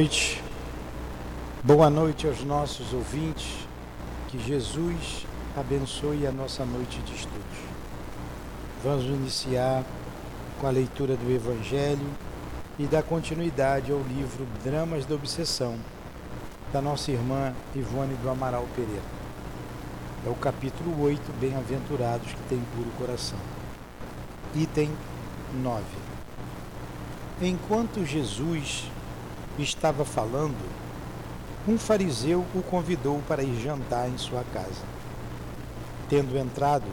noite. Boa noite aos nossos ouvintes. Que Jesus abençoe a nossa noite de estudos. Vamos iniciar com a leitura do Evangelho e dar continuidade ao livro Dramas da Obsessão, da nossa irmã Ivone do Amaral Pereira. É o capítulo 8, Bem-aventurados que têm puro coração. Item 9. Enquanto Jesus estava falando, um fariseu o convidou para ir jantar em sua casa. Tendo entrado,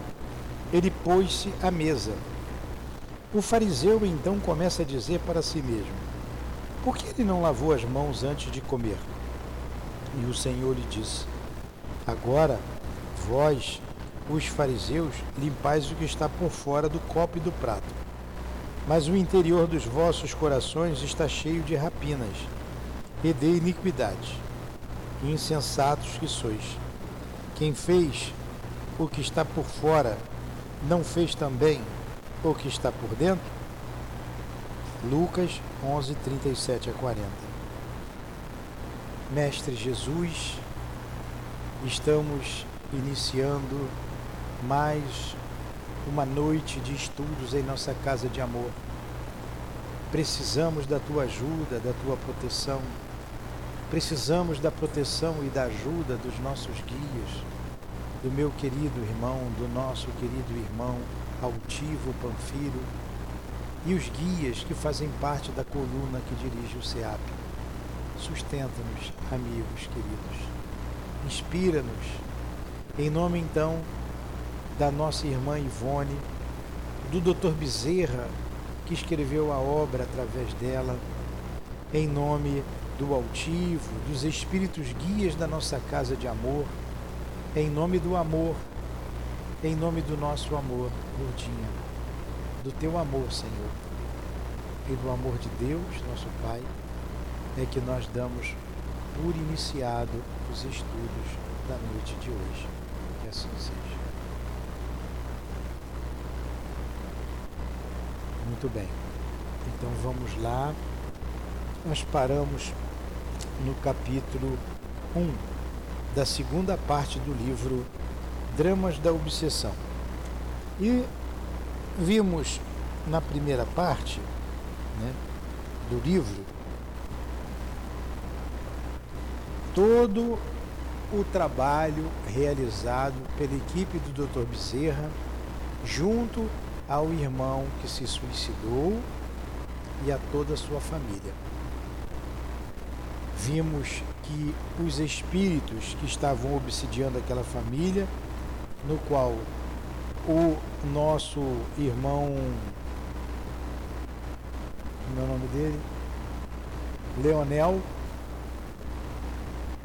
ele pôs-se à mesa. O fariseu então começa a dizer para si mesmo: Por que ele não lavou as mãos antes de comer? E o Senhor lhe disse: Agora, vós, os fariseus, limpais o que está por fora do copo e do prato. Mas o interior dos vossos corações está cheio de rapinas e de iniquidade. Insensatos que sois. Quem fez o que está por fora, não fez também o que está por dentro? Lucas 11, 37 a 40. Mestre Jesus, estamos iniciando mais uma noite de estudos em nossa casa de amor. Precisamos da tua ajuda, da tua proteção Precisamos da proteção e da ajuda dos nossos guias, do meu querido irmão, do nosso querido irmão Altivo Panfiro e os guias que fazem parte da coluna que dirige o SEAP. Sustenta-nos, amigos queridos. Inspira-nos. Em nome então da nossa irmã Ivone, do Dr. Bezerra, que escreveu a obra através dela, em nome do altivo, dos espíritos guias da nossa casa de amor, em nome do amor, em nome do nosso amor, Lourdinha, do teu amor, Senhor, e do amor de Deus, nosso Pai, é que nós damos por iniciado os estudos da noite de hoje. Que assim seja. Muito bem. Então vamos lá. Nós paramos no capítulo 1 da segunda parte do livro Dramas da Obsessão. E vimos na primeira parte né, do livro todo o trabalho realizado pela equipe do Dr. Bezerra junto ao irmão que se suicidou e a toda a sua família vimos que os espíritos que estavam obsidiando aquela família, no qual o nosso irmão, como é o nome dele? Leonel,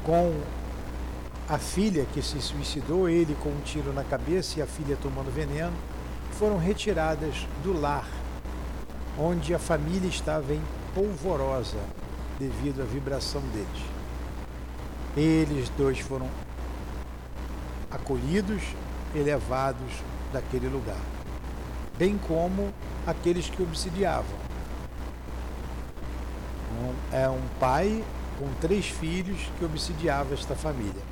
com a filha que se suicidou, ele com um tiro na cabeça e a filha tomando veneno, foram retiradas do lar, onde a família estava em polvorosa, devido à vibração deles. Eles dois foram acolhidos, elevados daquele lugar, bem como aqueles que obsidiavam. é um pai com três filhos que obsidiava esta família.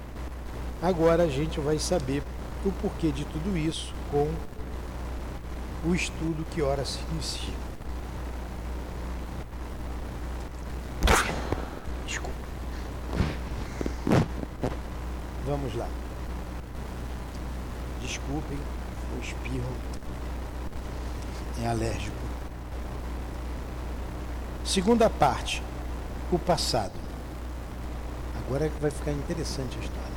Agora a gente vai saber o porquê de tudo isso com o estudo que ora se inicia. Vamos lá. Desculpem o espirro. É alérgico. Segunda parte. O passado. Agora é que vai ficar interessante a história.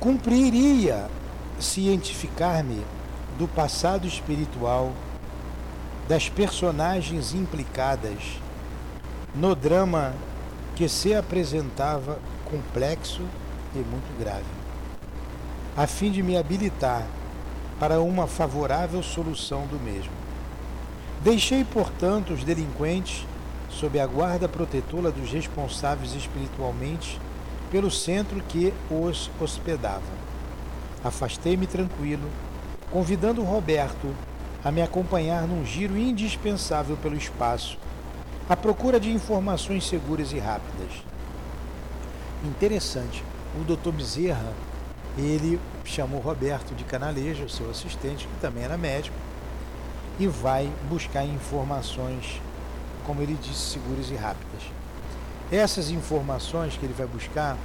Cumpriria cientificar-me do passado espiritual das personagens implicadas no drama que se apresentava complexo e muito grave, a fim de me habilitar para uma favorável solução do mesmo. Deixei, portanto, os delinquentes sob a guarda protetora dos responsáveis espiritualmente pelo centro que os hospedava. Afastei-me tranquilo, convidando Roberto a me acompanhar num giro indispensável pelo espaço à procura de informações seguras e rápidas. Interessante. O Dr. Bezerra, ele chamou Roberto de Canaleja, o seu assistente, que também era médico, e vai buscar informações, como ele disse, seguras e rápidas. Essas informações que ele vai buscar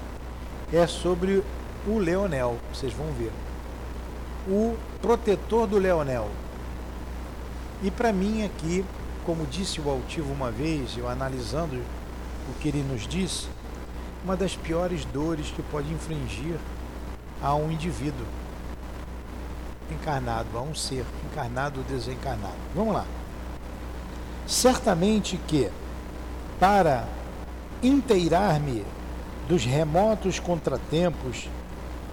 é sobre o Leonel, vocês vão ver. O protetor do Leonel. E para mim aqui, como disse o altivo uma vez, eu analisando o que ele nos disse, uma das piores dores que pode infringir a um indivíduo encarnado, a um ser encarnado ou desencarnado. Vamos lá. Certamente que, para inteirar-me dos remotos contratempos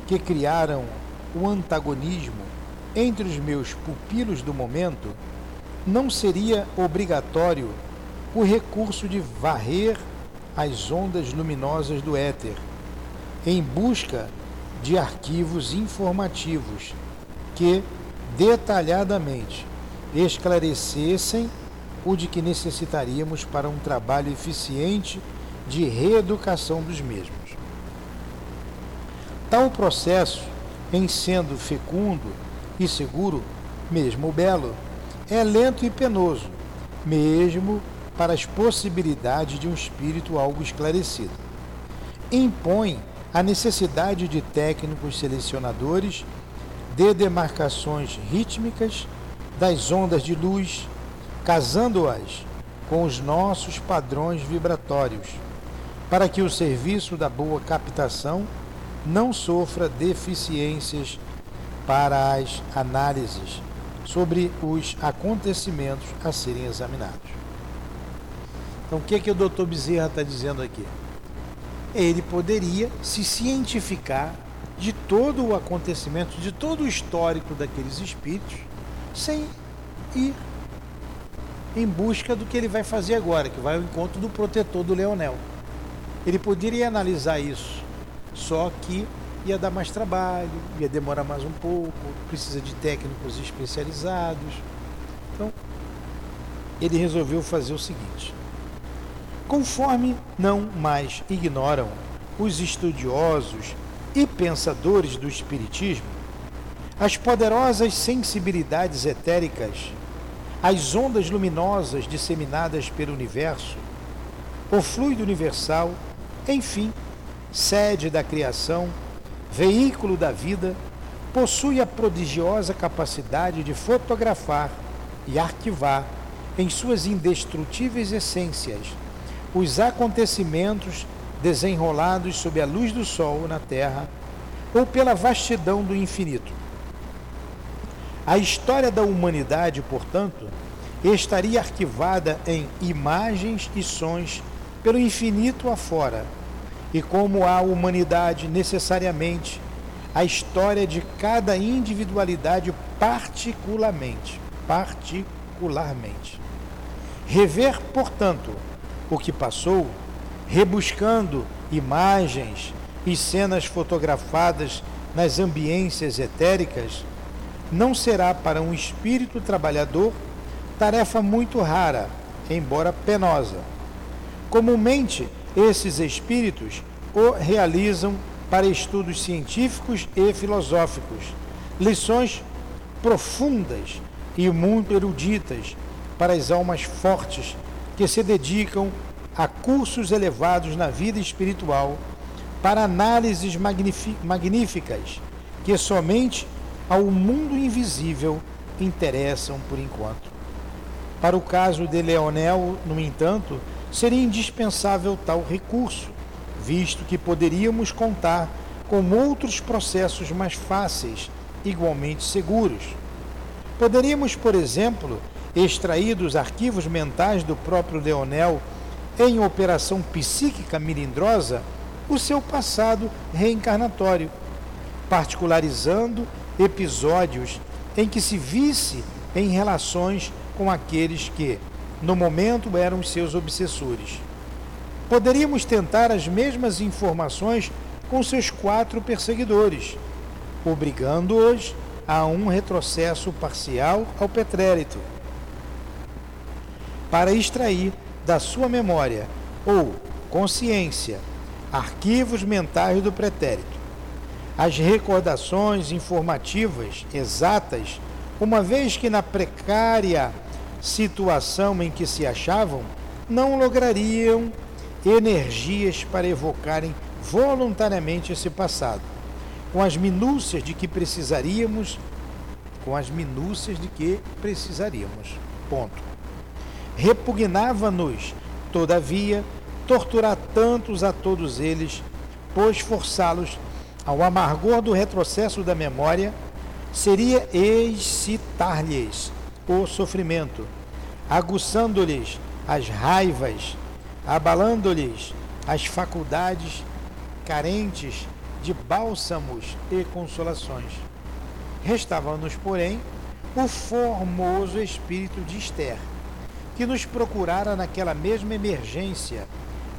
que criaram o antagonismo entre os meus pupilos do momento, não seria obrigatório o recurso de varrer as ondas luminosas do éter, em busca de arquivos informativos que, detalhadamente, esclarecessem o de que necessitaríamos para um trabalho eficiente de reeducação dos mesmos. Tal processo, em sendo fecundo e seguro, mesmo belo, é lento e penoso, mesmo para as possibilidades de um espírito algo esclarecido. Impõe a necessidade de técnicos selecionadores de demarcações rítmicas das ondas de luz, casando-as com os nossos padrões vibratórios, para que o serviço da boa captação não sofra deficiências para as análises sobre os acontecimentos a serem examinados. Então, o que, é que o Dr. Bezerra está dizendo aqui? Ele poderia se cientificar de todo o acontecimento, de todo o histórico daqueles espíritos, sem ir em busca do que ele vai fazer agora, que vai ao encontro do protetor do Leonel. Ele poderia analisar isso, só que ia dar mais trabalho, ia demorar mais um pouco, precisa de técnicos especializados. Então, ele resolveu fazer o seguinte: conforme não mais ignoram os estudiosos e pensadores do Espiritismo, as poderosas sensibilidades etéricas, as ondas luminosas disseminadas pelo universo, o fluido universal, enfim, sede da criação, veículo da vida, possui a prodigiosa capacidade de fotografar e arquivar em suas indestrutíveis essências os acontecimentos desenrolados sob a luz do sol na Terra ou pela vastidão do infinito. A história da humanidade, portanto, estaria arquivada em imagens e sons pelo infinito afora. E como a humanidade necessariamente, a história de cada individualidade particularmente, particularmente. Rever, portanto, o que passou, rebuscando imagens e cenas fotografadas nas ambiências etéricas, não será para um espírito trabalhador tarefa muito rara, embora penosa. Comumente, esses espíritos o realizam para estudos científicos e filosóficos, lições profundas e muito eruditas para as almas fortes que se dedicam a cursos elevados na vida espiritual para análises magníficas que somente ao mundo invisível interessam por enquanto. Para o caso de Leonel, no entanto, seria indispensável tal recurso, visto que poderíamos contar com outros processos mais fáceis, igualmente seguros. Poderíamos, por exemplo, extrair dos arquivos mentais do próprio Leonel, em operação psíquica milindrosa, o seu passado reencarnatório, particularizando episódios em que se visse em relações com aqueles que, no momento, eram seus obsessores. Poderíamos tentar as mesmas informações com seus quatro perseguidores, obrigando-os a um retrocesso parcial ao pretérito para extrair da sua memória ou consciência arquivos mentais do pretérito. As recordações informativas exatas, uma vez que na precária situação em que se achavam, não lograriam energias para evocarem voluntariamente esse passado, com as minúcias de que precisaríamos, com as minúcias de que precisaríamos. Ponto. Repugnava-nos, todavia, torturar tantos a todos eles, pois forçá-los ao amargor do retrocesso da memória seria excitar-lhes o sofrimento, aguçando-lhes as raivas, abalando-lhes as faculdades carentes de bálsamos e consolações. Restava-nos, porém, o formoso espírito de Esther, que nos procurara naquela mesma emergência,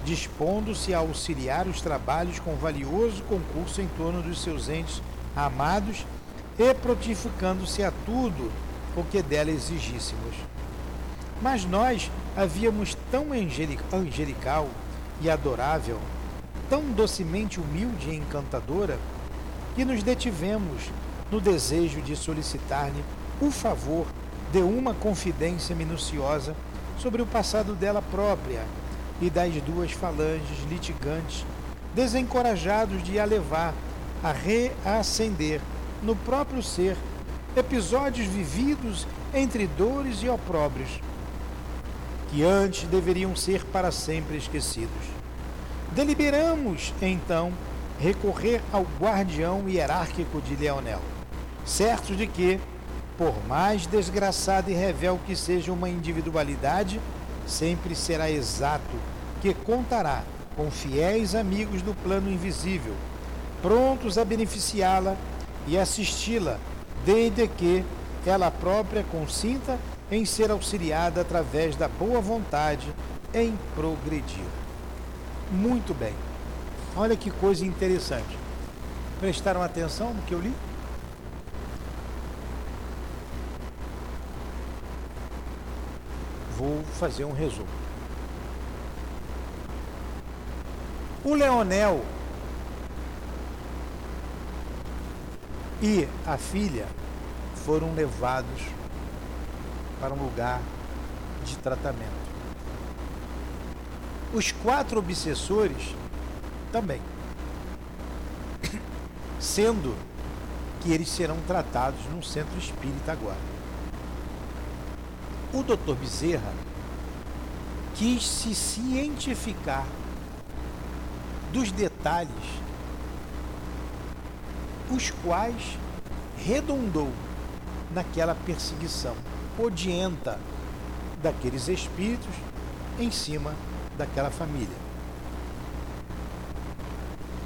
dispondo-se a auxiliar os trabalhos com valioso concurso em torno dos seus entes amados e protificando-se a tudo o que dela exigíssemos. Mas nós havíamos tão angelical e adorável, tão docemente humilde e encantadora, que nos detivemos no desejo de solicitar-lhe o favor de uma confidência minuciosa sobre o passado dela própria e das duas falanges litigantes, desencorajados de a levar a reacender no próprio ser episódios vividos entre dores e opróbrios, que antes deveriam ser para sempre esquecidos. Deliberamos, então, recorrer ao guardião hierárquico de Leonel, certos de que, por mais desgraçada e revel que seja uma individualidade, sempre será exato que contará com fiéis amigos do plano invisível, prontos a beneficiá-la e assisti-la, desde que ela própria consinta em ser auxiliada através da boa vontade em progredir. Muito bem. Olha que coisa interessante. Prestaram atenção no que eu li? Vou fazer um resumo. O Leonel e a filha foram levados para um lugar de tratamento. Os quatro obsessores também, sendo que eles serão tratados num centro espírita agora. O Dr. Bezerra quis se cientificar dos detalhes os quais redundou naquela perseguição odienta daqueles espíritos em cima daquela família.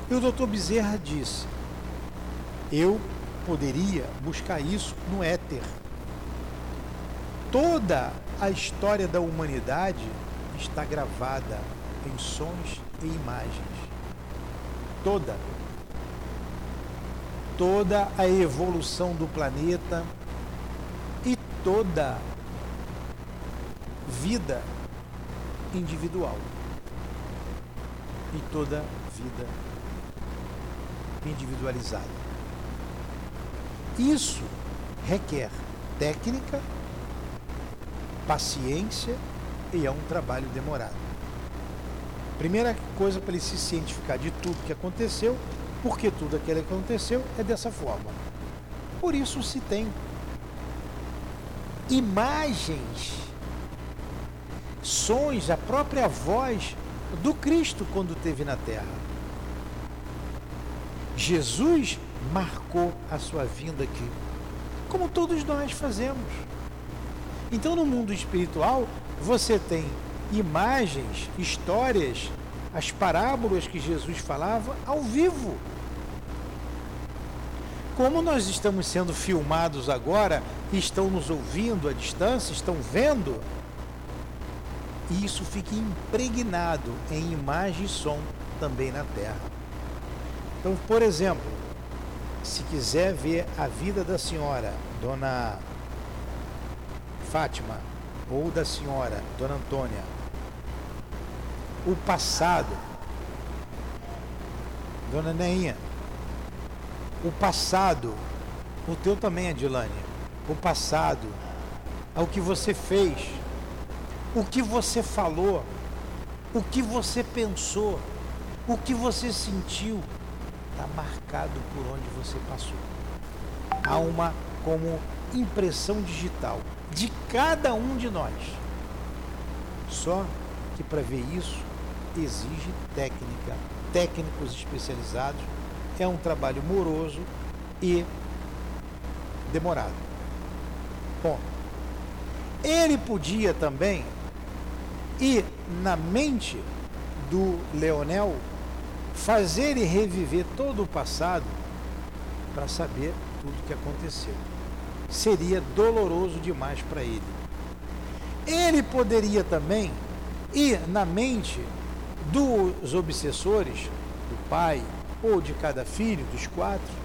E o doutor Bezerra disse: Eu poderia buscar isso no éter. Toda a história da humanidade está gravada em sons e imagens. Toda. Toda a evolução do planeta toda vida individual e toda vida individualizada. Isso requer técnica, paciência e é um trabalho demorado. Primeira coisa para ele se cientificar de tudo que aconteceu, porque tudo aquilo que aconteceu é dessa forma. Por isso se tem imagens, sons, a própria voz do Cristo quando esteve na terra. Jesus marcou a sua vinda aqui, como todos nós fazemos. Então, no mundo espiritual, você tem imagens, histórias, as parábolas que Jesus falava ao vivo. Como nós estamos sendo filmados agora, estão nos ouvindo à distância, estão vendo, e isso fica impregnado em imagem e som também na Terra. Então, por exemplo, se quiser ver a vida da senhora, Dona Fátima, ou da senhora, Dona Antônia, o passado. Dona Neinha, o passado, o teu também, Adilane, o passado, o que você fez, o que você falou, o que você pensou, o que você sentiu, está marcado por onde você passou. Há uma como impressão digital de cada um de nós. Só que para ver isso exige técnica, técnicos especializados, é um trabalho moroso e demorado. Bom, ele podia também ir na mente do Leonel fazer e reviver todo o passado para saber tudo o que aconteceu. Seria doloroso demais para ele. Ele poderia também ir na mente dos obsessores, do pai ou de cada filho, dos quatro,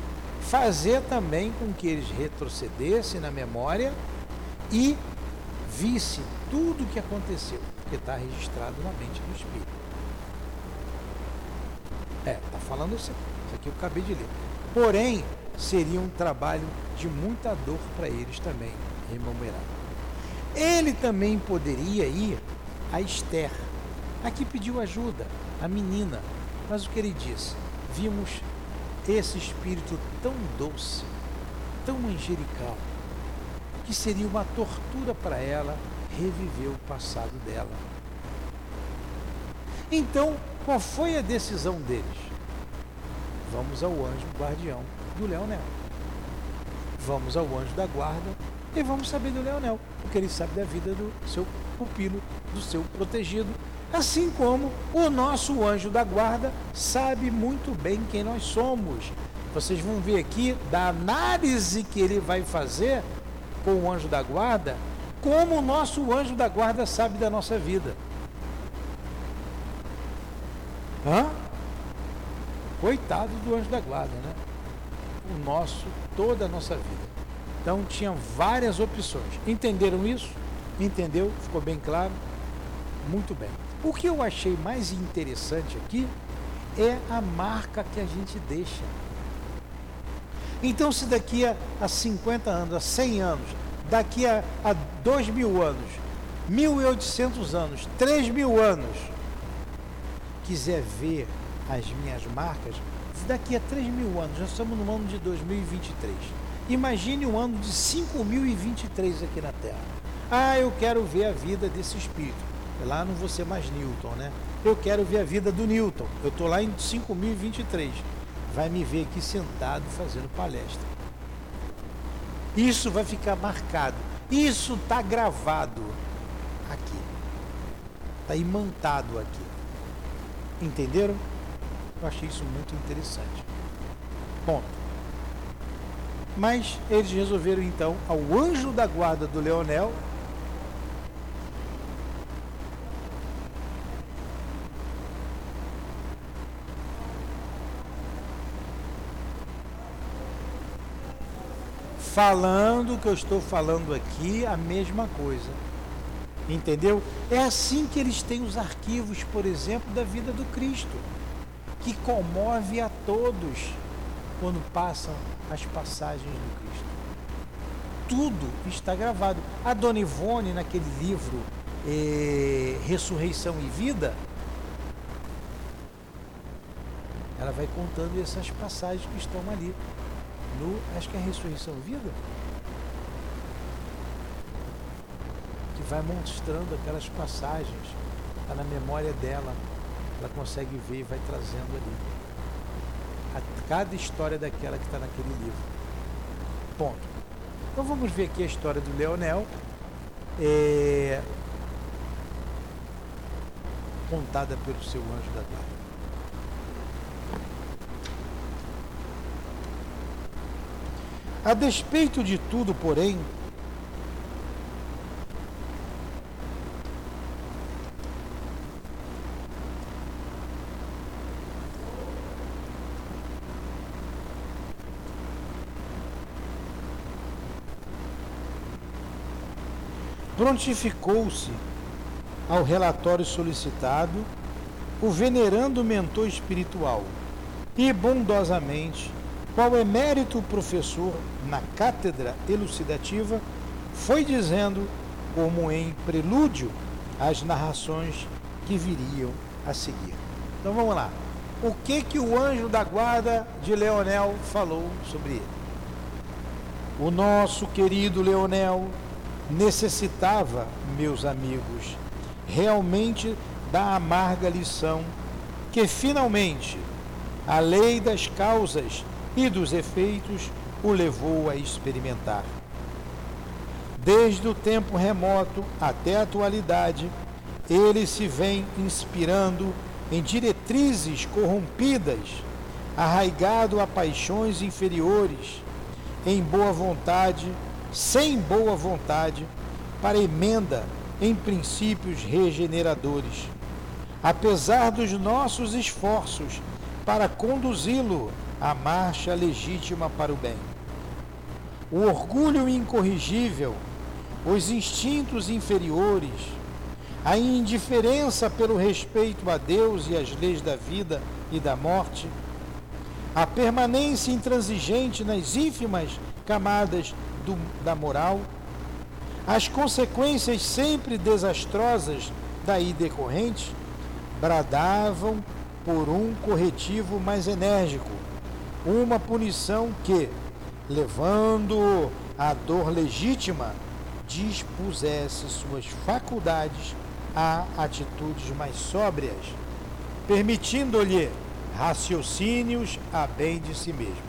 fazer também com que eles retrocedessem na memória e visse tudo o que aconteceu, porque está registrado na mente do espírito. É, está falando isso aqui eu acabei de ler. Porém, seria um trabalho de muita dor para eles também, rememorar. Ele também poderia ir a Esther, a que pediu ajuda, a menina. Mas o que ele disse? Vimos esse espírito tão doce, tão angelical, que seria uma tortura para ela reviver o passado dela. Então, qual foi a decisão deles? Vamos ao anjo guardião do Leonel. Vamos ao anjo da guarda e vamos saber do Leonel, porque ele sabe da vida do seu pupilo, do seu protegido, assim como o nosso anjo da guarda sabe muito bem quem nós somos. Vocês vão ver aqui da análise que ele vai fazer com o anjo da guarda, como o nosso anjo da guarda sabe da nossa vida. Hã? Coitado do anjo da guarda, né? O nosso, toda a nossa vida. Então tinha várias opções. Entenderam isso? Entendeu? Ficou bem claro? Muito bem. O que eu achei mais interessante aqui é a marca que a gente deixa. Então, se daqui a, a 50 anos, a 100 anos, daqui a, a 2 mil anos, 1.800 anos, 3 mil anos, quiser ver as minhas marcas, daqui a 3 mil anos, nós estamos no ano de 2023. Imagine um ano de 5.023 aqui na Terra. Ah, eu quero ver a vida desse espírito. Lá não vou ser mais Newton, né? Eu quero ver a vida do Newton. Eu estou lá em 5.023. Vai me ver aqui sentado fazendo palestra. Isso vai ficar marcado. Isso está gravado aqui. Está imantado aqui. Entenderam? Eu achei isso muito interessante. Ponto. Mas eles resolveram então, ao anjo da guarda do Leonel, falando que eu estou falando aqui, a mesma coisa. Entendeu? É assim que eles têm os arquivos, por exemplo, da vida do Cristo, que comove a todos quando passam as passagens do Cristo. Tudo está gravado. A Dona Ivone, naquele livro eh, Ressurreição e Vida, ela vai contando essas passagens que estão ali. No, acho que é Ressurreição e Vida. vai mostrando aquelas passagens, está na memória dela, ela consegue ver e vai trazendo ali. A, cada história daquela que está naquele livro. Ponto. Então vamos ver aqui a história do Leonel, é, contada pelo seu anjo da guarda. A despeito de tudo, porém, prontificou-se ao relatório solicitado o venerando mentor espiritual e bondosamente, qual emérito professor na cátedra elucidativa, foi dizendo, como em prelúdio, as narrações que viriam a seguir. Então vamos lá. O que que o anjo da guarda de Leonel falou sobre ele? O nosso querido Leonel necessitava, meus amigos, realmente da amarga lição que finalmente a lei das causas e dos efeitos o levou a experimentar. Desde o tempo remoto até a atualidade, ele se vem inspirando em diretrizes corrompidas, arraigado a paixões inferiores, em boa vontade, sem boa vontade, para emenda em princípios regeneradores. Apesar dos nossos esforços para conduzi-lo à marcha legítima para o bem. O orgulho incorrigível, os instintos inferiores, a indiferença pelo respeito a Deus e às leis da vida e da morte, a permanência intransigente nas ínfimas camadas do, da moral, as consequências sempre desastrosas daí decorrentes, bradavam por um corretivo mais enérgico, uma punição que, levando a dor legítima, dispusesse suas faculdades a atitudes mais sóbrias, permitindo-lhe raciocínios a bem de si mesmo.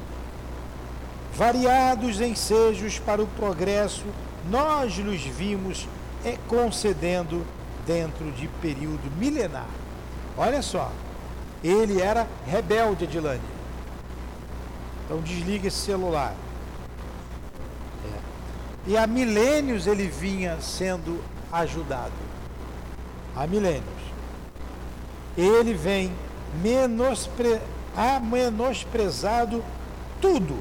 Variados ensejos para o progresso, nós nos vimos concedendo dentro de período milenar. Olha só, ele era rebelde, Adilane. Então desliga esse celular. É. E há milênios ele vinha sendo ajudado. Há milênios. Ele vem menospre... a menosprezado tudo,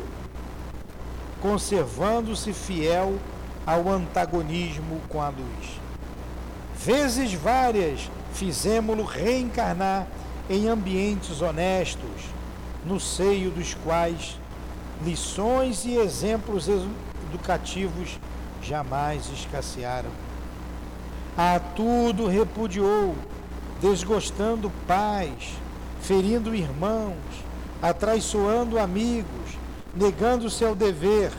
conservando-se fiel ao antagonismo com a luz. Vezes várias fizemos-lo reencarnar em ambientes honestos, no seio dos quais lições e exemplos educativos jamais escassearam. A tudo repudiou, desgostando pais, ferindo irmãos, atraiçoando amigos, negando seu dever,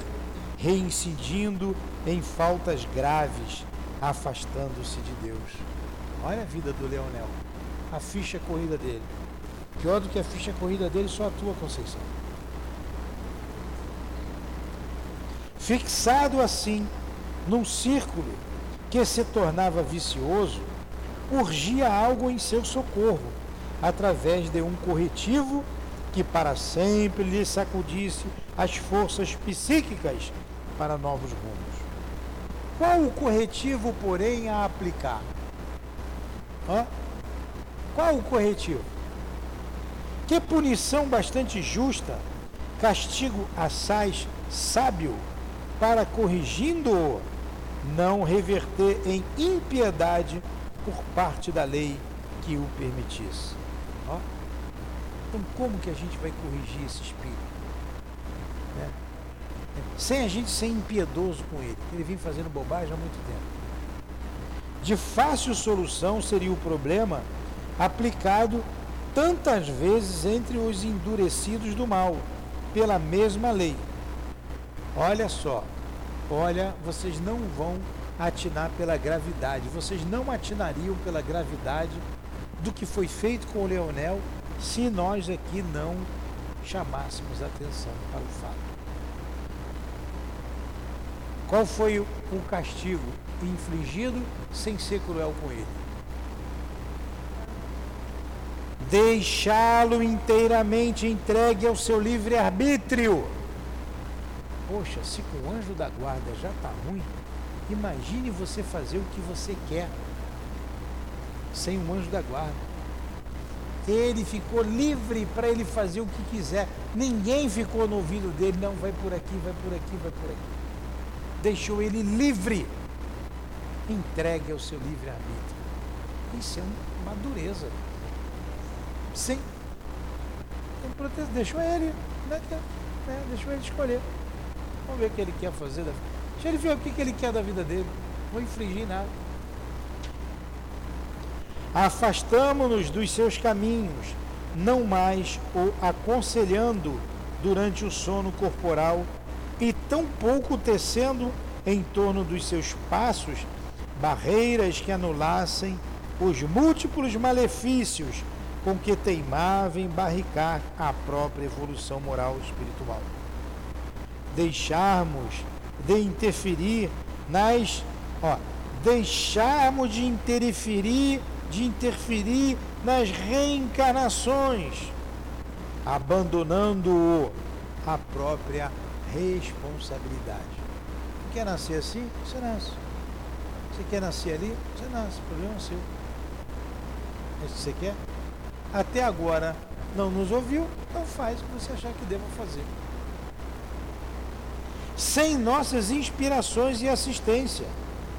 reincidindo em faltas graves, afastando-se de Deus. Olha a vida do Leonel a ficha corrida dele. Pior do que a ficha corrida dele, só a tua Conceição. Fixado assim, num círculo que se tornava vicioso, urgia algo em seu socorro, através de um corretivo que para sempre lhe sacudisse as forças psíquicas para novos rumos. Qual o corretivo, porém, a aplicar? Hã? Qual o corretivo? Que punição bastante justa, castigo assaz sábio, para corrigindo-o, não reverter em impiedade por parte da lei que o permitisse. Ó. Então, como que a gente vai corrigir esse espírito? Né? Sem a gente ser impiedoso com ele, ele vem fazendo bobagem há muito tempo. De fácil solução seria o problema aplicado tantas vezes entre os endurecidos do mal, pela mesma lei. Olha só, olha, vocês não vão atinar pela gravidade, vocês não atinariam pela gravidade do que foi feito com o Leonel se nós aqui não chamássemos atenção para o fato. Qual foi o castigo infligido sem ser cruel com ele? Deixá-lo inteiramente entregue ao seu livre-arbítrio. Poxa, se com o anjo da guarda já está ruim, imagine você fazer o que você quer sem o anjo da guarda. Ele ficou livre para ele fazer o que quiser. Ninguém ficou no ouvido dele, não, vai por aqui, vai por aqui, vai por aqui. Deixou ele livre, entregue ao seu livre-arbítrio. Isso é uma dureza. Sim. Deixou ele, né? né? Deixou ele escolher. Vamos ver o que ele quer fazer. Da... Deixa ele ver o que, que ele quer da vida dele. Não infringir nada. Afastamo-nos dos seus caminhos, não mais o aconselhando durante o sono corporal e tampouco tecendo em torno dos seus passos barreiras que anulassem os múltiplos malefícios com que teimava em barricar a própria evolução moral espiritual. Deixarmos de interferir nas, ó, deixarmos de interferir, de interferir nas reencarnações, abandonando a própria responsabilidade. Quer nascer assim? Você nasce. Você quer nascer ali? Você nasce. O problema é seu. É isso que você quer? Até agora não nos ouviu, então faz o que você achar que deva fazer. Sem nossas inspirações e assistência.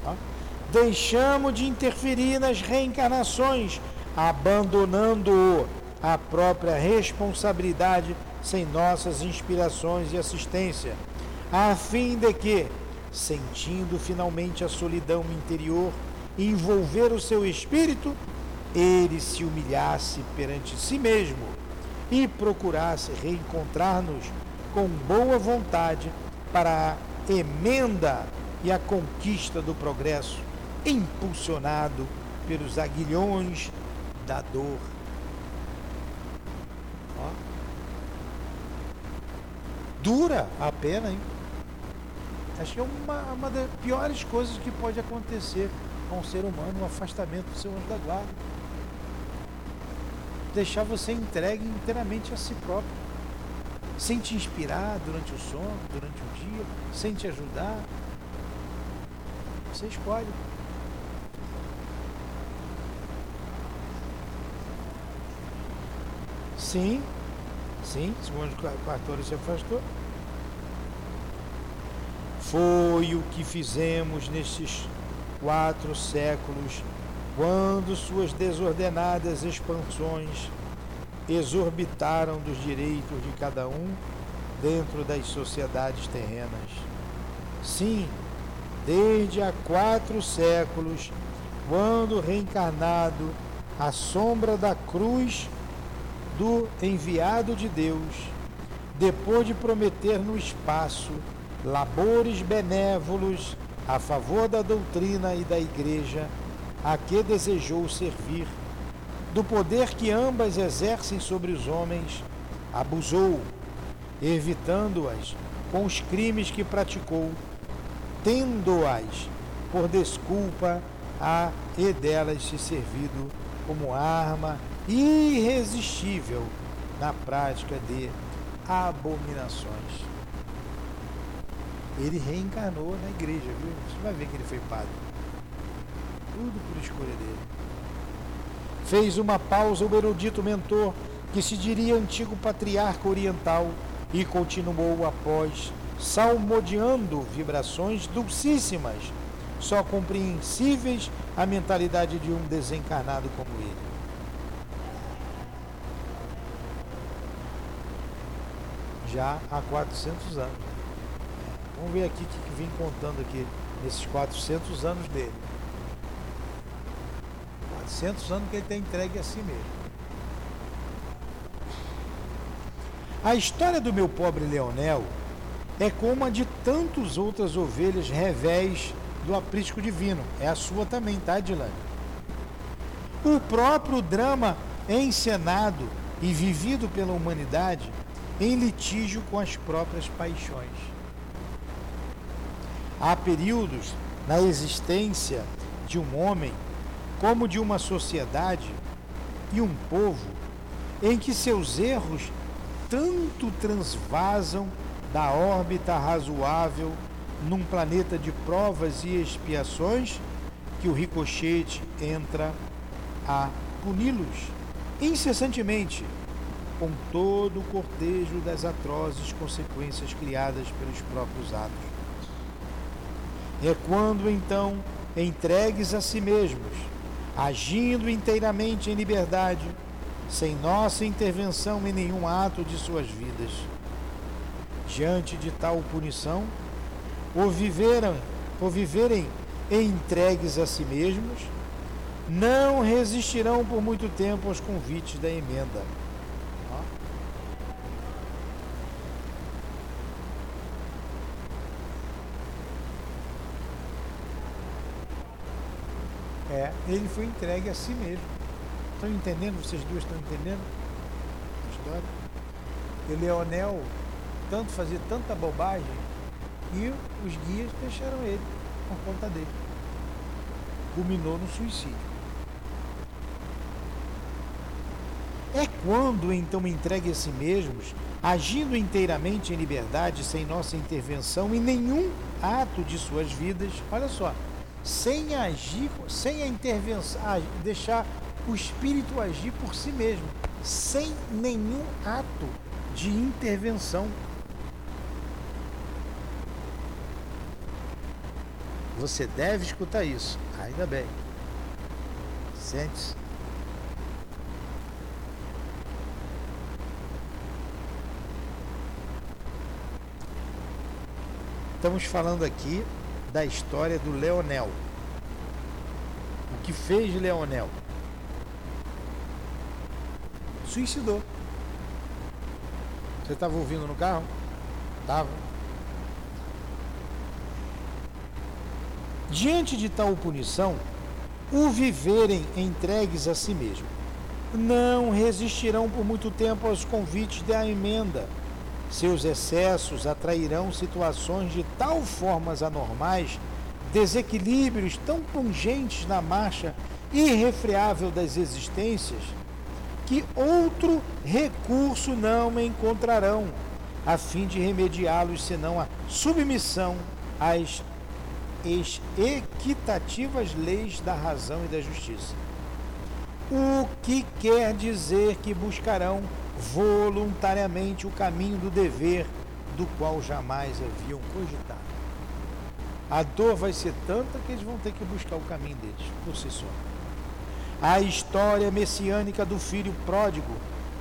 Tá? Deixamos de interferir nas reencarnações, abandonando a própria responsabilidade sem nossas inspirações e assistência, a fim de que, sentindo finalmente a solidão interior envolver o seu espírito, ele se humilhasse perante si mesmo e procurasse reencontrar-nos com boa vontade para a emenda e a conquista do progresso, impulsionado pelos aguilhões da dor. Ó. Dura a pena, hein? Acho que é uma, uma das piores coisas que pode acontecer a um ser humano, um afastamento do seu anjo da guarda deixar você entregue inteiramente a si próprio, sem te inspirar durante o sono, durante o dia, sem te ajudar. Você escolhe. Sim, sim, segundo Quartório se afastou. Foi o que fizemos nestes quatro séculos quando suas desordenadas expansões exorbitaram dos direitos de cada um dentro das sociedades terrenas. Sim, desde há quatro séculos, quando reencarnado à sombra da cruz do enviado de Deus, depois de prometer no espaço labores benévolos a favor da doutrina e da igreja, a que desejou servir, do poder que ambas exercem sobre os homens, abusou, evitando-as com os crimes que praticou, tendo-as por desculpa a e delas se servido como arma irresistível na prática de abominações. Ele reencarnou na igreja, viu? Você vai ver que ele foi padre tudo por escolha dele. Fez uma pausa o erudito mentor, que se diria antigo patriarca oriental, e continuou após, salmodiando vibrações dulcíssimas, só compreensíveis à mentalidade de um desencarnado como ele. Já há 400 anos. Vamos ver aqui o que vem contando aqui nesses 400 anos dele. 400 anos que ele tem entregue a si mesmo. A história do meu pobre Leonel é como a de tantas outras ovelhas revés do aprisco divino. É a sua também, tá, Edilane? O próprio drama encenado e vivido pela humanidade em litígio com as próprias paixões. Há períodos na existência de um homem como de uma sociedade e um povo em que seus erros tanto transvasam da órbita razoável num planeta de provas e expiações que o ricochete entra a puni-los incessantemente com todo o cortejo das atrozes consequências criadas pelos próprios atos. É quando então, entregues a si mesmos, agindo inteiramente em liberdade, sem nossa intervenção em nenhum ato de suas vidas. Diante de tal punição, ou viveram, ou viverem entregues a si mesmos, não resistirão por muito tempo aos convites da emenda. É, ele foi entregue a si mesmo. Estão entendendo? Vocês duas estão entendendo a história? E Leonel tanto fazia tanta bobagem e os guias deixaram ele por conta dele. Culminou no suicídio. É quando então entregue a si mesmos, agindo inteiramente em liberdade, sem nossa intervenção em nenhum ato de suas vidas, olha só, sem agir, sem a intervenção, deixar o espírito agir por si mesmo, sem nenhum ato de intervenção. Você deve escutar isso, ainda bem. Sente-se. Estamos falando aqui da história do Leonel. O que fez Leonel? Suicidou. Você estava ouvindo no carro? Estava. Diante de tal punição, o viverem entregues a si mesmo, não resistirão por muito tempo aos convites da emenda seus excessos atrairão situações de tal formas anormais, desequilíbrios tão pungentes na marcha irrefreável das existências, que outro recurso não encontrarão a fim de remediá-los senão a submissão às equitativas leis da razão e da justiça. O que quer dizer que buscarão voluntariamente o caminho do dever do qual jamais haviam cogitado. A dor vai ser tanta que eles vão ter que buscar o caminho deles por si só. A história messiânica do filho pródigo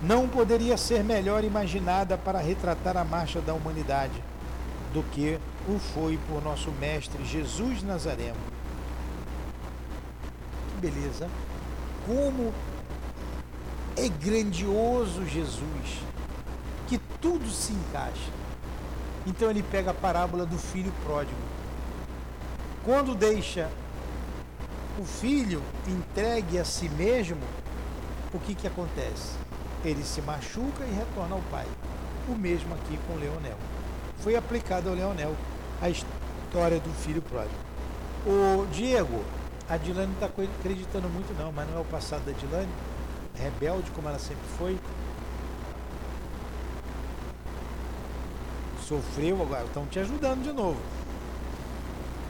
não poderia ser melhor imaginada para retratar a marcha da humanidade do que o foi por nosso mestre Jesus Nazareno. Que beleza! Como é grandioso Jesus, que tudo se encaixa. Então ele pega a parábola do filho pródigo. Quando deixa o filho entregue a si mesmo, o que, que acontece? Ele se machuca e retorna ao pai. O mesmo aqui com Leonel. Foi aplicado ao Leonel a história do filho pródigo. O Diego, a Dilane não está acreditando muito não, mas não é o passado da Dilane rebelde como ela sempre foi. Sofreu agora, estão te ajudando de novo.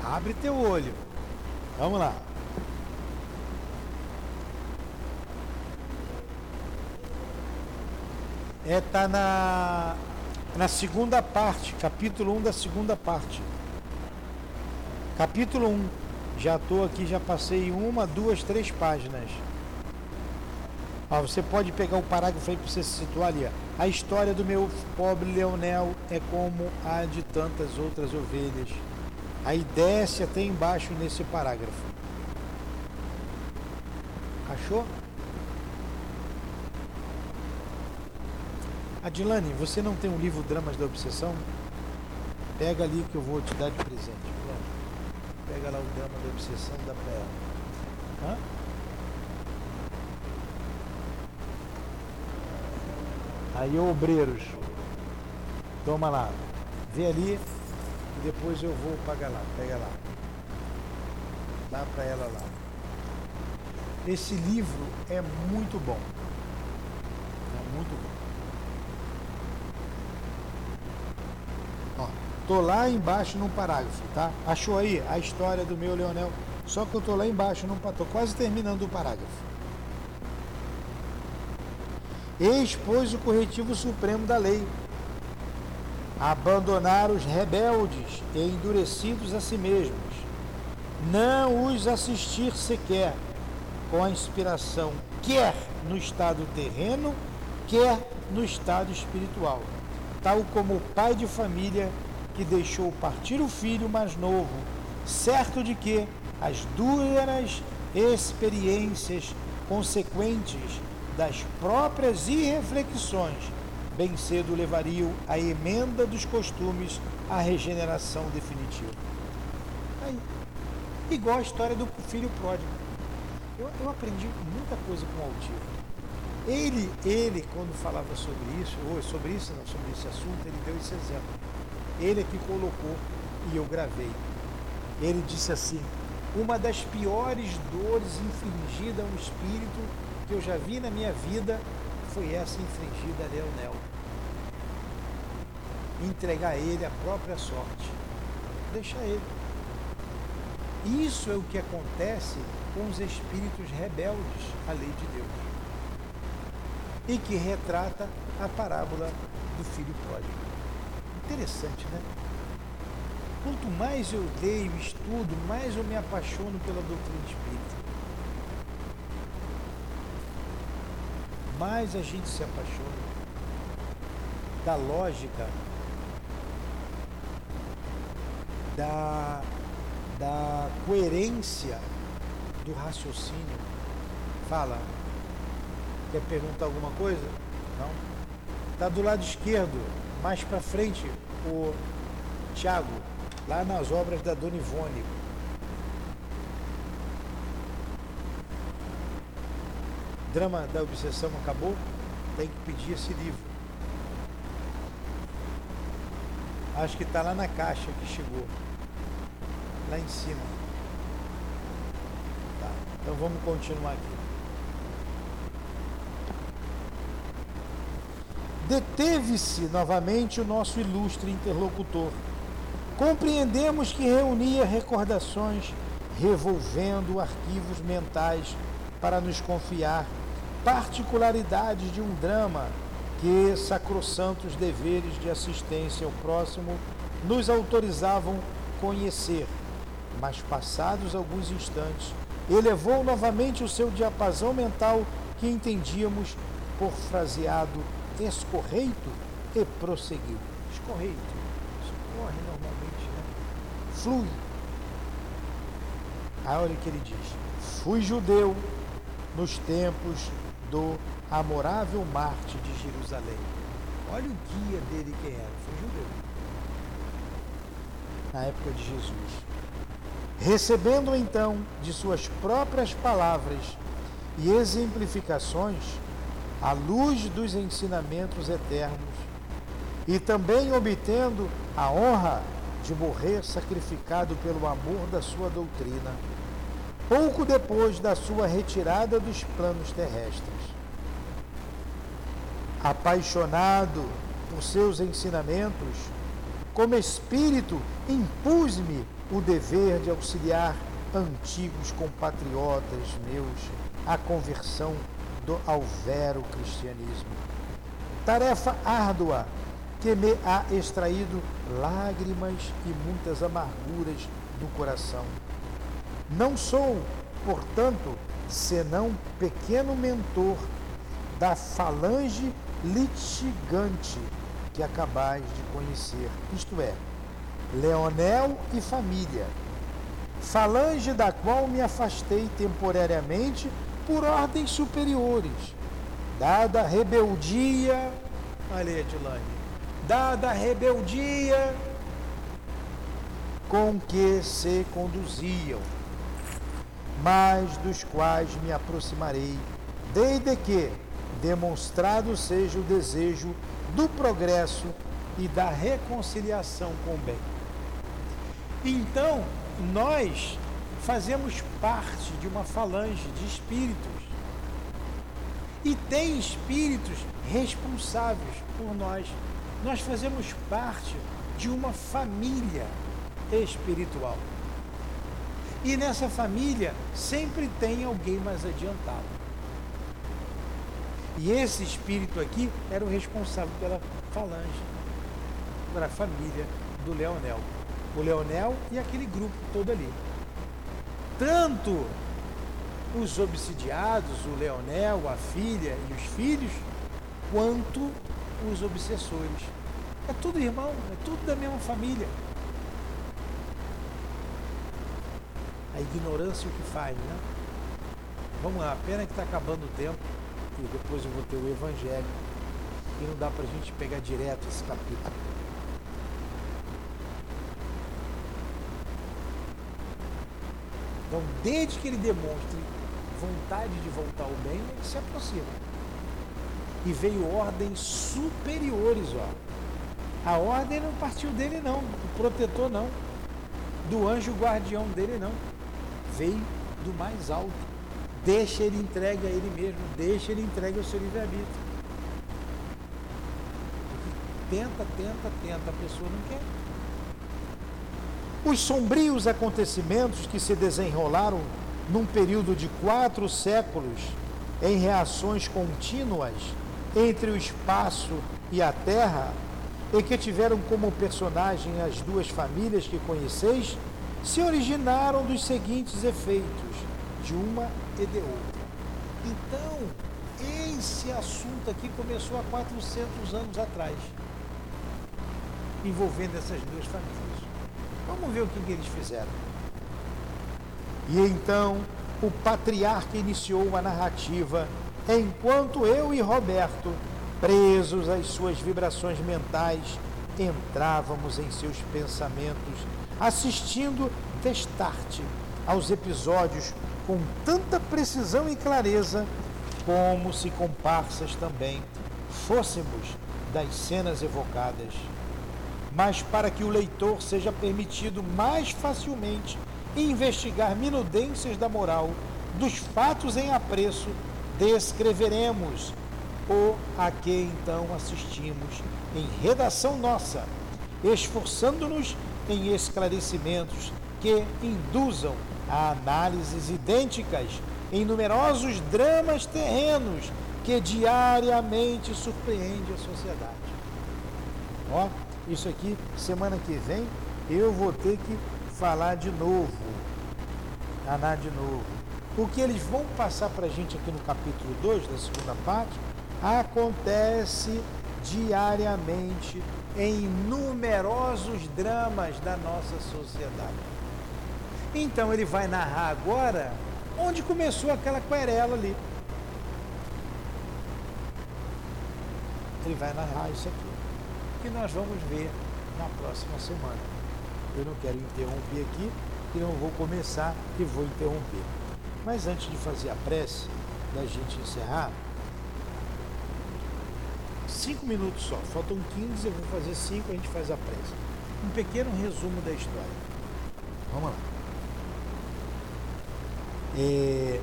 Abre teu olho. Vamos lá. É, tá na, na segunda parte, capítulo 1 da segunda parte. Capítulo 1. Já estou aqui, já passei uma, duas, três páginas. Ó, você pode pegar o parágrafo aí para você se situar ali. Ó. A história do meu pobre Leonel é como a de tantas outras ovelhas. Aí desce até embaixo nesse parágrafo. Achou? Adilane, você não tem um livro Dramas da Obsessão? Pega ali que eu vou te dar de presente. Pega lá o Drama da Obsessão, dá pra ela. Hã? Aí, obreiros, toma lá, vê ali e depois eu vou pagar lá, pega lá. Dá para ela lá. Esse livro é muito bom. É muito bom. Ó, tô lá embaixo no parágrafo, tá? Achou aí a história do meu Leonel? Só que eu tô lá embaixo, não tô quase terminando o parágrafo. Expôs o corretivo supremo da lei. Abandonar os rebeldes e endurecidos a si mesmos, não os assistir sequer, com a inspiração, quer no estado terreno, quer no estado espiritual, tal como o pai de família que deixou partir o filho mais novo, certo de que as duras experiências consequentes das próprias irreflexões bem cedo levariam à emenda dos costumes à regeneração definitiva. Aí, igual a história do filho pródigo. Eu, eu aprendi muita coisa com o Altivo. Ele, ele, quando falava sobre isso, ou sobre isso, não, sobre esse assunto, ele deu esse exemplo. Ele é que colocou e eu gravei. Ele disse assim: uma das piores dores infligidas a um espírito que eu já vi na minha vida foi essa infligida a Leonel. Entregar a ele a própria sorte. Deixa ele. Isso é o que acontece com os espíritos rebeldes à lei de Deus. E que retrata a parábola do filho pródigo. Interessante, né? Quanto mais eu leio, estudo, mais eu me apaixono pela doutrina espírita. Mais a gente se apaixona da lógica, da, da coerência do raciocínio. Fala. Quer perguntar alguma coisa? Não? Está do lado esquerdo, mais para frente, o Tiago lá nas obras da Dona Ivone. Drama da Obsessão acabou? Tem que pedir esse livro. Acho que está lá na caixa que chegou. Lá em cima. Tá. Então vamos continuar aqui. Deteve-se novamente o nosso ilustre interlocutor Compreendemos que reunia recordações, revolvendo arquivos mentais para nos confiar particularidades de um drama que sacrossantos deveres de assistência ao próximo nos autorizavam conhecer. Mas passados alguns instantes, elevou novamente o seu diapasão mental que entendíamos por fraseado escorreito e prosseguiu. Escorreito corre normalmente, né? Flui. Aí olha o que ele diz: Fui judeu nos tempos do amorável Marte de Jerusalém. Olha o guia dele quem era, foi judeu. Na época de Jesus. Recebendo então de suas próprias palavras e exemplificações a luz dos ensinamentos eternos e também obtendo a honra de morrer sacrificado pelo amor da sua doutrina, pouco depois da sua retirada dos planos terrestres. Apaixonado por seus ensinamentos, como espírito, impus-me o dever de auxiliar antigos compatriotas meus à conversão do, ao vero cristianismo. Tarefa árdua que me há extraído lágrimas e muitas amarguras do coração. Não sou, portanto, senão pequeno mentor da falange litigante que acabais de conhecer, isto é, Leonel e família, falange da qual me afastei temporariamente por ordens superiores, dada a rebeldia, olha aí, Adilane, dada a rebeldia com que se conduziam, mas dos quais me aproximarei, desde que demonstrado seja o desejo do progresso e da reconciliação com o bem. Então, nós fazemos parte de uma falange de espíritos. E tem espíritos responsáveis por nós nós fazemos parte de uma família espiritual. E nessa família sempre tem alguém mais adiantado. E esse espírito aqui era o responsável pela falange, pela família do Leonel. O Leonel e aquele grupo todo ali. Tanto os obsidiados, o Leonel, a filha e os filhos, quanto os obsessores. É tudo irmão, é tudo da mesma família. A ignorância o que faz, né? Vamos lá, pena que está acabando o tempo e depois eu vou ter o Evangelho e não dá para a gente pegar direto esse capítulo. Então, desde que ele demonstre vontade de voltar ao bem, ele se aproxima. E veio ordens superiores, ó. A ordem não partiu dele não, do protetor não, do anjo guardião dele não. Veio do mais alto. Deixa ele entregue a ele mesmo, deixa ele entregue ao seu livre-arbítrio. Tenta, tenta, tenta, a pessoa não quer. Os sombrios acontecimentos que se desenrolaram num período de quatro séculos em reações contínuas entre o espaço e a terra, e que tiveram como personagem as duas famílias que conheceis, se originaram dos seguintes efeitos, de uma e de outra. Então, esse assunto aqui começou há 400 anos atrás, envolvendo essas duas famílias. Vamos ver o que, que eles fizeram. E então o patriarca iniciou a narrativa, enquanto eu e Roberto, presos às suas vibrações mentais, entrávamos em seus pensamentos, assistindo testarte aos episódios com tanta precisão e clareza, como se comparsas também fôssemos das cenas evocadas. Mas para que o leitor seja permitido mais facilmente investigar minudências da moral dos fatos em apreço, descreveremos o a que então assistimos em redação nossa, esforçando-nos em esclarecimentos que induzam a análises idênticas em numerosos dramas terrenos que diariamente surpreende a sociedade. Ó, isso aqui, semana que vem, eu vou ter que falar de novo, anar de novo. O que eles vão passar para a gente aqui no capítulo 2, da segunda parte, acontece diariamente em numerosos dramas da nossa sociedade. Então ele vai narrar agora onde começou aquela querela ali. Ele vai narrar isso aqui que nós vamos ver na próxima semana. Eu não quero interromper aqui e não vou começar e vou interromper. Mas antes de fazer a prece, da gente encerrar, cinco minutos só, faltam 15, eu vou fazer cinco, a gente faz a prece. Um pequeno resumo da história. Vamos lá. É,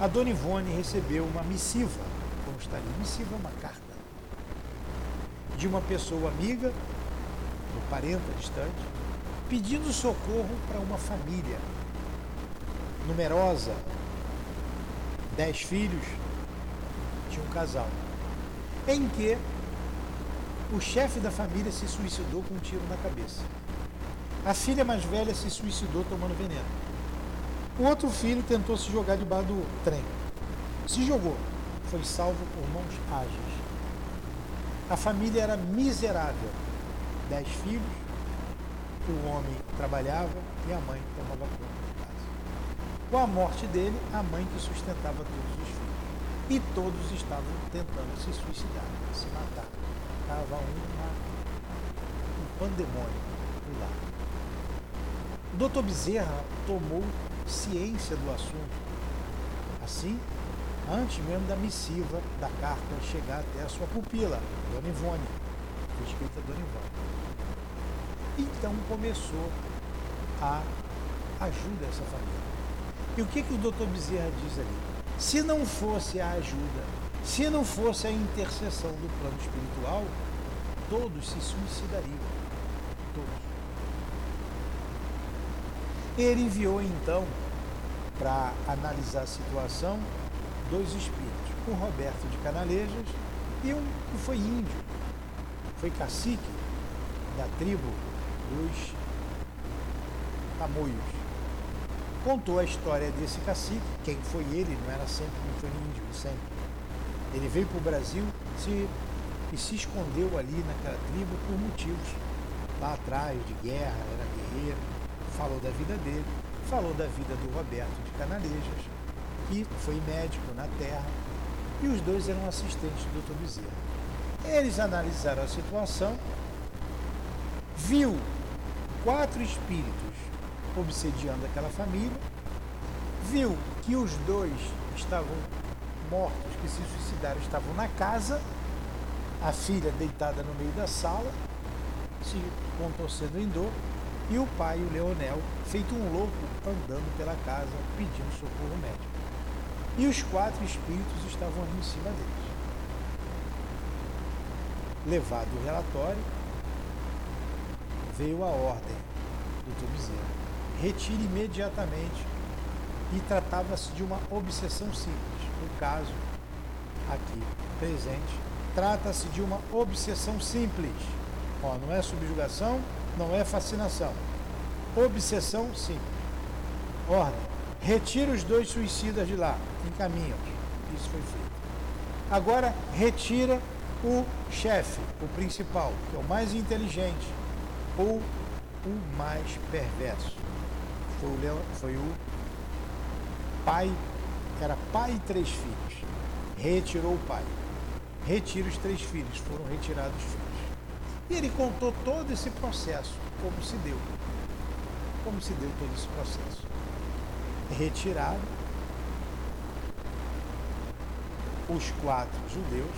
a Dona Ivone recebeu uma missiva, como está ali, missiva é uma carta de uma pessoa amiga, ou parenta distante, pedindo socorro para uma família numerosa, dez filhos, de um casal, em que o chefe da família se suicidou com um tiro na cabeça. A filha mais velha se suicidou tomando veneno. O outro filho tentou se jogar debaixo do trem. Se jogou. Foi salvo por mãos ágeis. A família era miserável. Dez filhos, o homem trabalhava e a mãe tomava conta de casa. Com a morte dele, a mãe que sustentava todos os filhos. E todos estavam tentando se suicidar, se matar. Estava uma, um pandemônio lá. O doutor Bezerra tomou ciência do assunto. Assim, antes mesmo da missiva da carta chegar até a sua pupila, Dona Ivone, escrita Dona Ivone. Então começou a ajuda essa família. E o que, que o doutor Bezerra diz ali? Se não fosse a ajuda, se não fosse a intercessão do plano espiritual, todos se suicidariam. Todos. Ele enviou então, para analisar a situação, dois espíritos, o Roberto de Canalejas e um que foi índio, foi cacique da tribo dos Tamoios. Contou a história desse cacique, quem foi ele, não era sempre, não foi índio, sempre. Ele veio para o Brasil se, e se escondeu ali naquela tribo por motivos. Lá atrás, de guerra, era guerreiro, falou da vida dele, falou da vida do Roberto de Canalejas, que foi médico na terra, e os dois eram assistentes do Dr. Bezerra. Eles analisaram a situação, viu quatro espíritos obsediando aquela família, viu que os dois estavam mortos, que se suicidaram, estavam na casa, a filha deitada no meio da sala, se contorcendo em dor, e o pai, o Leonel, feito um louco, andando pela casa pedindo socorro médico. E os quatro espíritos estavam ali em cima deles. Levado o relatório, veio a ordem do Tubizero. Retire imediatamente. E tratava-se de uma obsessão simples. No caso, aqui presente, trata-se de uma obsessão simples. Ó, não é subjugação, não é fascinação. Obsessão simples. Ordem. Retira os dois suicidas de lá. Encaminha. Isso foi feito. Agora, retira o chefe, o principal, que é o mais inteligente, ou o mais perverso. Foi o, Leão, foi o pai, era pai e três filhos. Retirou o pai. Retira os três filhos, foram retirados os filhos. E ele contou todo esse processo, como se deu. Como se deu todo esse processo. Retirado os quatro judeus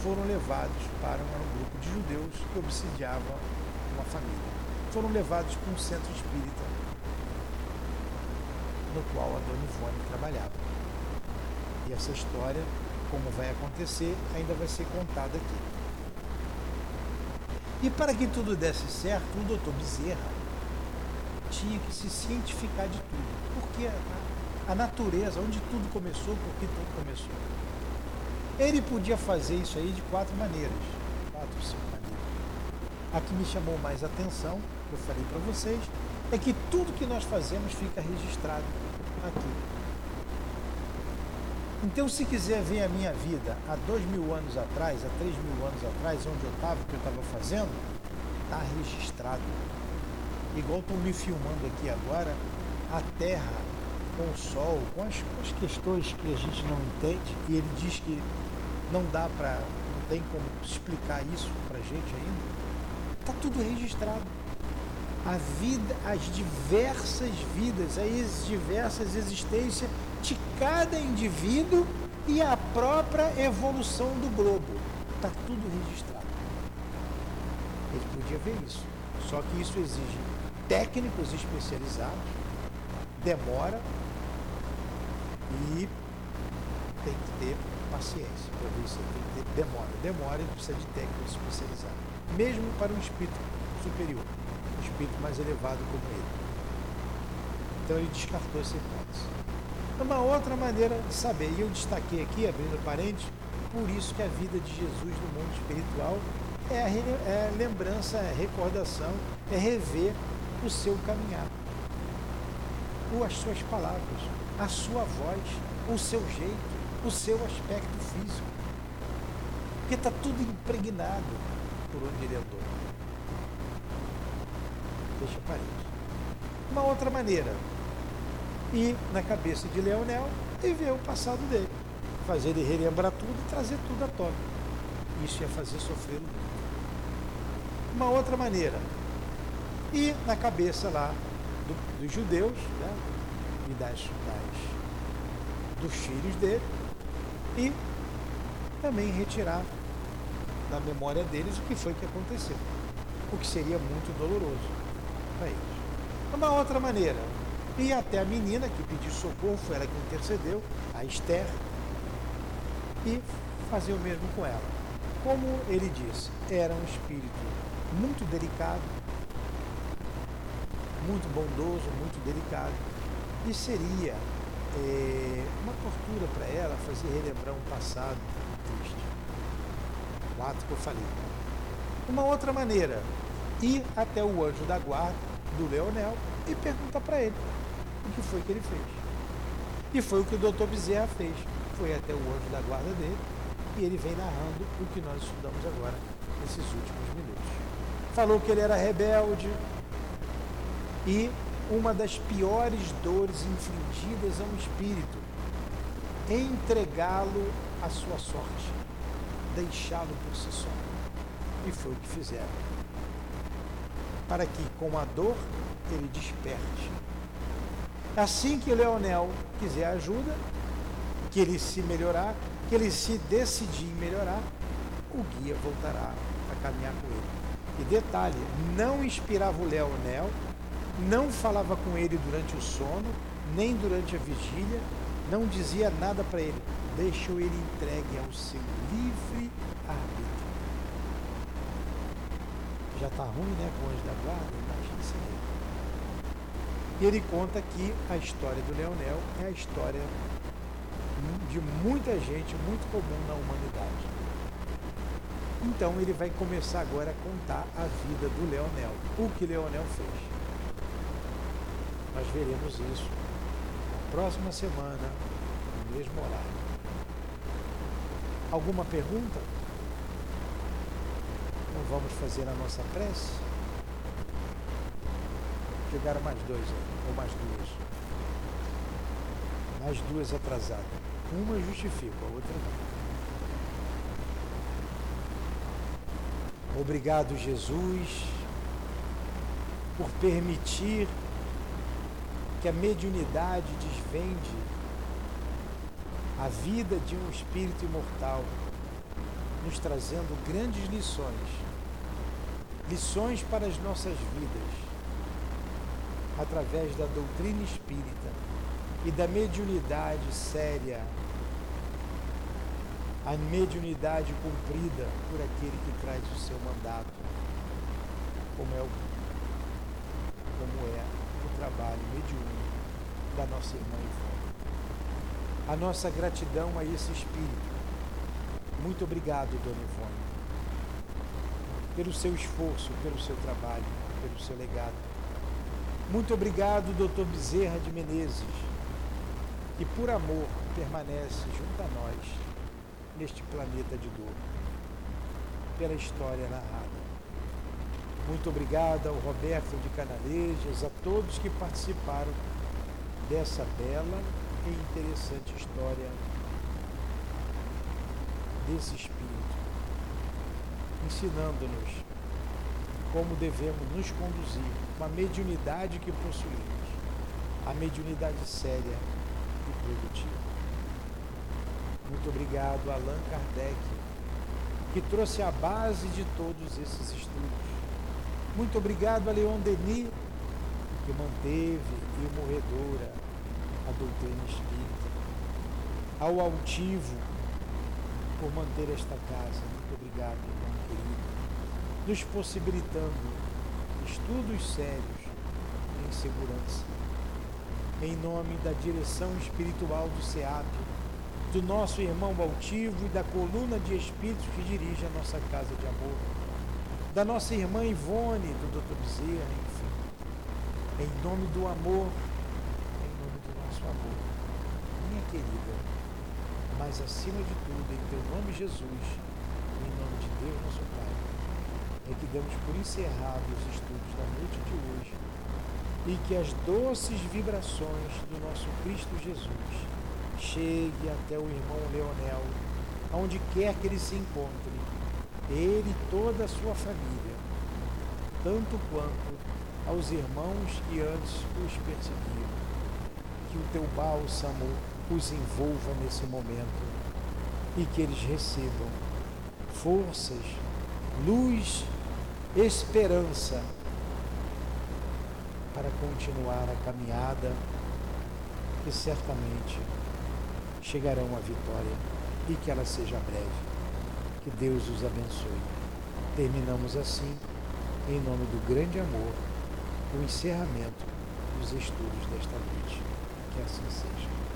foram levados para um grupo de judeus que obsidiavam uma família. Foram levados para um centro espírita no qual a Dona Ivone trabalhava. E essa história, como vai acontecer, ainda vai ser contada aqui. E para que tudo desse certo, o doutor Bezerra tinha que se cientificar de tudo. Porque a, a natureza, onde tudo começou, por que tudo começou. Ele podia fazer isso aí de quatro maneiras. Quatro, cinco maneiras. A que me chamou mais atenção, eu falei para vocês, é que tudo que nós fazemos fica registrado aqui. Então, se quiser ver a minha vida há dois mil anos atrás, há três mil anos atrás, onde eu estava, o que eu estava fazendo, está registrado. Igual estão me filmando aqui agora, a Terra com o Sol, com as, com as questões que a gente não entende, e ele diz que não dá para, não tem como explicar isso para a gente ainda, está tudo registrado. A vida, as diversas vidas, as diversas existências de cada indivíduo e a própria evolução do globo. Está tudo registrado. Ele podia ver isso. Só que isso exige técnicos especializados, demora e tem que ter paciência para ver isso. Tem que ter demora. Demora e precisa de técnicos especializados. Mesmo para um espírito superior, espírito mais elevado como ele. Então ele descartou essa hipótese. Uma outra maneira de saber, e eu destaquei aqui, abrindo parênteses, por isso que a vida de Jesus no mundo espiritual é é lembrança, é recordação, é rever o seu caminhar, as suas palavras, a sua voz, o seu jeito, o seu aspecto físico. Porque está tudo impregnado por onde ele. Deixa parede. Uma outra maneira, ir na cabeça de Leonel e ver o passado dele. Fazer ele relembrar tudo e trazer tudo à tona. Isso ia fazer sofrer muito. Uma outra maneira, ir na cabeça lá do, dos judeus né, e das, das, dos filhos dele e também retirar da memória deles o que foi que aconteceu, o que seria muito doloroso eles. Uma outra maneira, e até a menina que pediu socorro, foi ela que intercedeu, a Esther, e fazer o mesmo com ela. Como ele disse, era um espírito muito delicado, muito bondoso, muito delicado, e seria é, uma tortura para ela fazer relembrar um passado triste. O ato que eu falei. Uma outra maneira, ir até o anjo da guarda do Leonel e perguntar para ele o que foi que ele fez. E foi o que o doutor Bezerra fez. Foi até o anjo da guarda dele e ele vem narrando o que nós estudamos agora, nesses últimos minutos. Falou que ele era rebelde e uma das piores dores infligidas a um espírito, entregá-lo à sua sorte, deixá-lo por si só. E foi o que fizeram. Para que, com a dor, ele desperte. Assim que Leonel quiser ajuda, que ele se melhorar, que ele se decidir melhorar, o guia voltará a caminhar com ele. E detalhe, não inspirava o Leonel, não falava com ele durante o sono, nem durante a vigília, não dizia nada para ele, deixou ele entregue ao seu livre arbítrio. Já está ruim, né, com o anjo da guarda? Imagina isso aí. E ele conta que a história do Leonel é a história de muita gente, muito comum na humanidade. Então ele vai começar agora a contar a vida do Leonel, o que Leonel fez. Nós veremos isso na próxima semana, no mesmo horário. Alguma pergunta? Então vamos fazer a nossa prece? Chegaram mais dois, ou mais duas. Mais duas atrasadas. Uma justifica, a outra não. Obrigado, Jesus, por permitir que a mediunidade desvende a vida de um espírito imortal, nos trazendo grandes lições, lições para as nossas vidas, através da doutrina espírita e da mediunidade séria, a mediunidade cumprida por aquele que traz o seu mandato, como é o, como é o trabalho mediúnico da nossa irmã Ivone. A nossa gratidão a esse espírito. Muito obrigado, Dona Ivone, pelo seu esforço, pelo seu trabalho, pelo seu legado. Muito obrigado, doutor Bezerra de Menezes, que por amor permanece junto a nós neste planeta de dor, pela história narrada. Muito obrigado ao Roberto de Canalejas, a todos que participaram dessa bela e interessante história desse Espírito, ensinando-nos como devemos nos conduzir com a mediunidade que possuímos, a mediunidade séria produtivo. Muito obrigado, Allan Kardec, que trouxe a base de todos esses estudos. Muito obrigado a Leon Denis, que manteve imorredora a doutrina espírita. Ao altivo, por manter esta casa. Muito obrigado, irmão querido. Nos possibilitando estudos sérios em segurança em nome da direção espiritual do SEAP, do nosso irmão altivo e da coluna de espíritos que dirige a nossa casa de amor, da nossa irmã Ivone, do Dr. Bezerra, enfim. Em nome do amor, em nome do nosso amor, minha querida, mas acima de tudo, em teu nome Jesus, em nome de Deus nosso Pai, é que damos por encerrados os estudos da noite de hoje e que as doces vibrações do nosso Cristo Jesus chegue até o irmão Leonel, aonde quer que ele se encontre, ele e toda a sua família, tanto quanto aos irmãos que antes os perseguiram. Que o teu bálsamo os envolva nesse momento e que eles recebam forças, luz, esperança para continuar a caminhada que certamente chegarão à vitória e que ela seja breve. Que Deus os abençoe. Terminamos assim, em nome do grande amor, o encerramento dos estudos desta noite. Que assim seja.